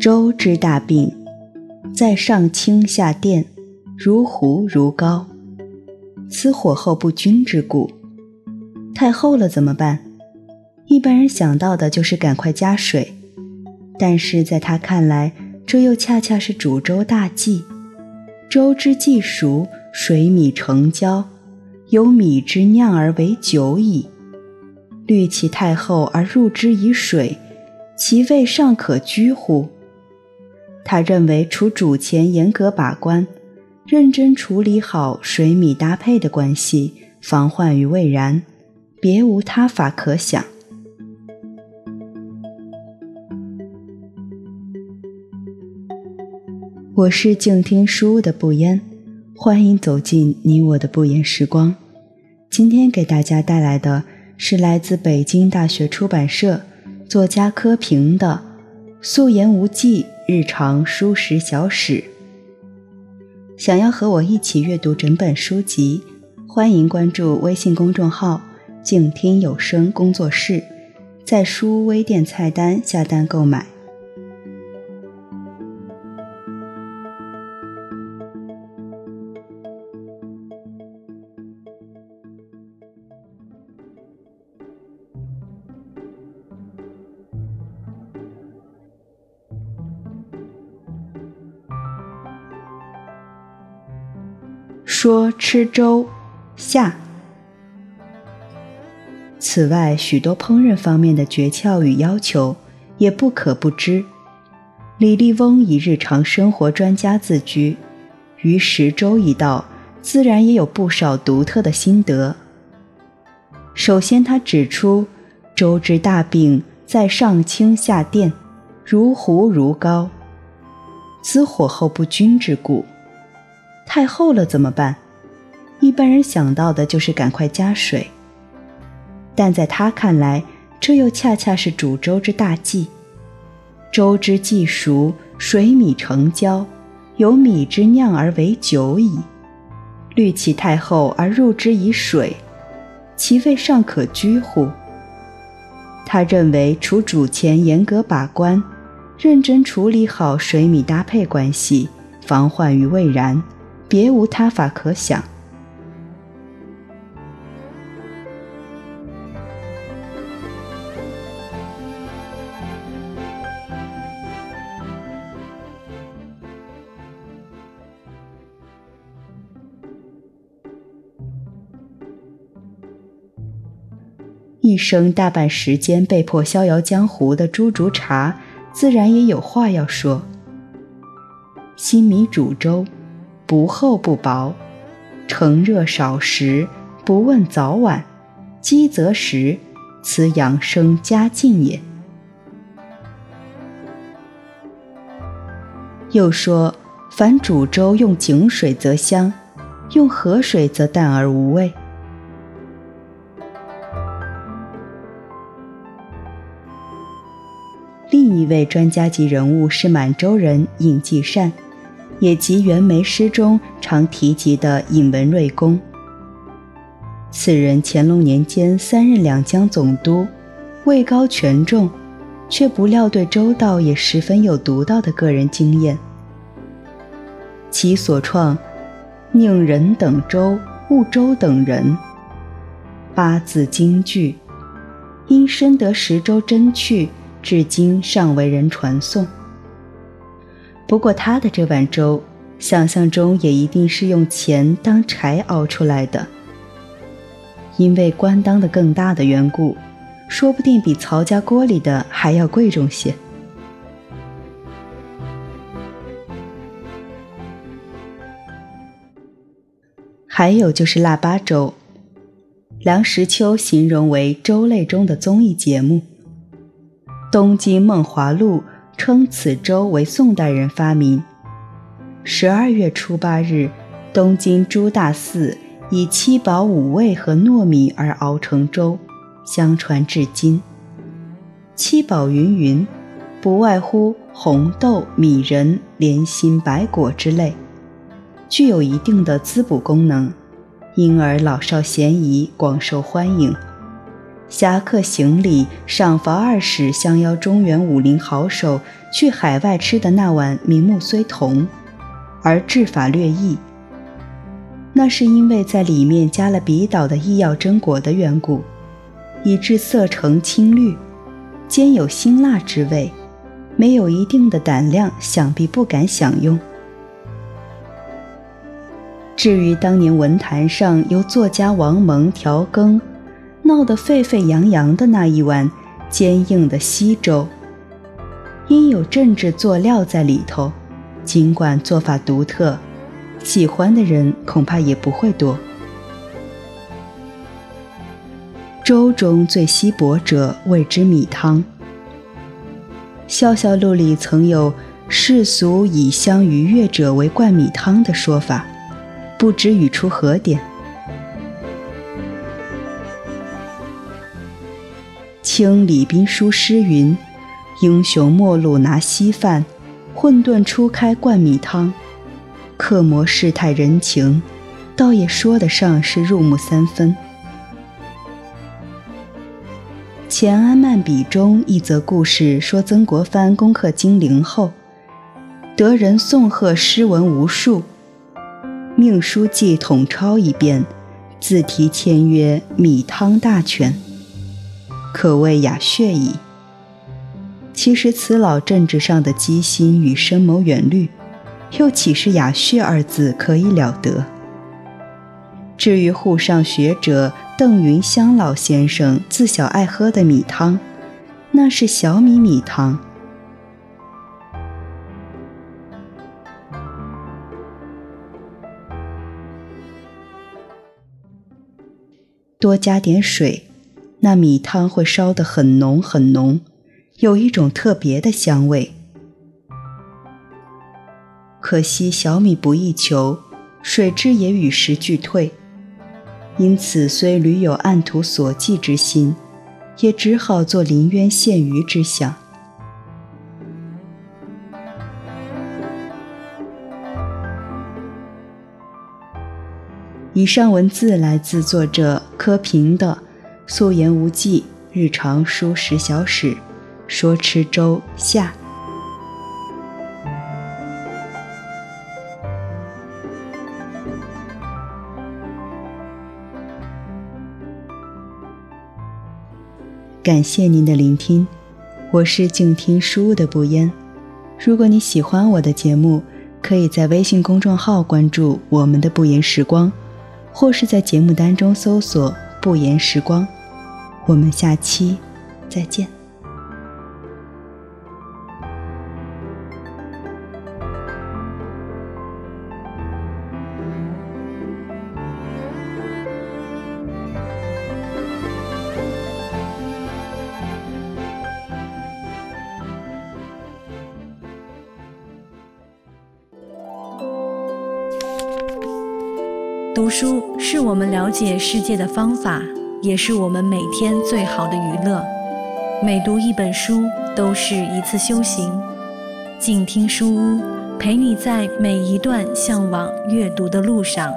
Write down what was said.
周之大病，在上清下殿，如壶如膏。此火候不均之故。太厚了怎么办？一般人想到的就是赶快加水，但是在他看来，这又恰恰是煮粥大忌。粥之既熟，水米成焦，由米之酿而为酒矣。虑其太厚而入之以水，其味尚可居乎？他认为，除主前严格把关，认真处理好水米搭配的关系，防患于未然，别无他法可想。我是静听书屋的不言，欢迎走进你我的不言时光。今天给大家带来的。是来自北京大学出版社作家柯平的《素颜无忌日常书食小史》。想要和我一起阅读整本书籍，欢迎关注微信公众号“静听有声工作室”，在书微店菜单下单购买。说吃粥，下。此外，许多烹饪方面的诀窍与要求也不可不知。李立翁以日常生活专家自居，于食粥一道，自然也有不少独特的心得。首先，他指出，粥之大病在上清下淀，如糊如膏，此火候不均之故。太厚了怎么办？一般人想到的就是赶快加水，但在他看来，这又恰恰是煮粥之大忌。粥之既熟，水米成焦，由米之酿而为酒矣。虑其太厚而入之以水，其味尚可居乎？他认为，除煮前严格把关，认真处理好水米搭配关系，防患于未然。别无他法可想。一生大半时间被迫逍遥江湖的朱竹茶，自然也有话要说。新米煮粥。不厚不薄，乘热少食，不问早晚，饥则食，此养生佳境也。又说，凡煮粥用井水则香，用河水则淡而无味。另一位专家级人物是满洲人尹继善。也即袁枚诗中常提及的尹文瑞公。此人乾隆年间三任两江总督，位高权重，却不料对周道也十分有独到的个人经验。其所创“宁人等周，勿周等人”八字金句，因深得十州真趣，至今尚为人传颂。不过他的这碗粥，想象中也一定是用钱当柴熬出来的，因为官当的更大的缘故，说不定比曹家锅里的还要贵重些。还有就是腊八粥，梁实秋形容为粥类中的综艺节目，《东京梦华录》。称此粥为宋代人发明。十二月初八日，东京朱大寺以七宝五味和糯米而熬成粥，相传至今。七宝云云，不外乎红豆、米仁、莲心、白果之类，具有一定的滋补功能，因而老少咸宜，广受欢迎。侠客行礼，赏罚二使相邀中原武林好手去海外吃的那碗名目虽同，而制法略异。那是因为在里面加了比岛的医药榛果的缘故，以致色呈青绿，兼有辛辣之味。没有一定的胆量，想必不敢享用。至于当年文坛上由作家王蒙调羹。闹得沸沸扬扬的那一碗坚硬的稀粥，因有政治佐料在里头，尽管做法独特，喜欢的人恐怕也不会多。粥中最稀薄者谓之米汤。笑笑录里曾有世俗以香愉悦者为灌米汤的说法，不知语出何典。清李斌书诗云：“英雄末路拿稀饭，混沌初开灌米汤。”刻磨世态人情，倒也说得上是入木三分。《钱安漫笔》中一则故事说，曾国藩攻克金陵后，得人送贺诗文无数，命书记统抄一遍，自题签曰“米汤大全”。可谓雅谑矣。其实此老政治上的机心与深谋远虑，又岂是雅谑二字可以了得？至于沪上学者邓云香老先生自小爱喝的米汤，那是小米米汤。多加点水。那米汤会烧得很浓很浓，有一种特别的香味。可惜小米不易求，水质也与时俱退，因此虽屡有按图索骥之心，也只好做临渊羡鱼之想。以上文字来自作者柯平的。素颜无忌，日常书十小史，说吃粥下。感谢您的聆听，我是静听书的不言。如果你喜欢我的节目，可以在微信公众号关注我们的不言时光，或是在节目单中搜索不言时光。我们下期再见。读书是我们了解世界的方法。也是我们每天最好的娱乐。每读一本书，都是一次修行。静听书屋，陪你在每一段向往阅读的路上。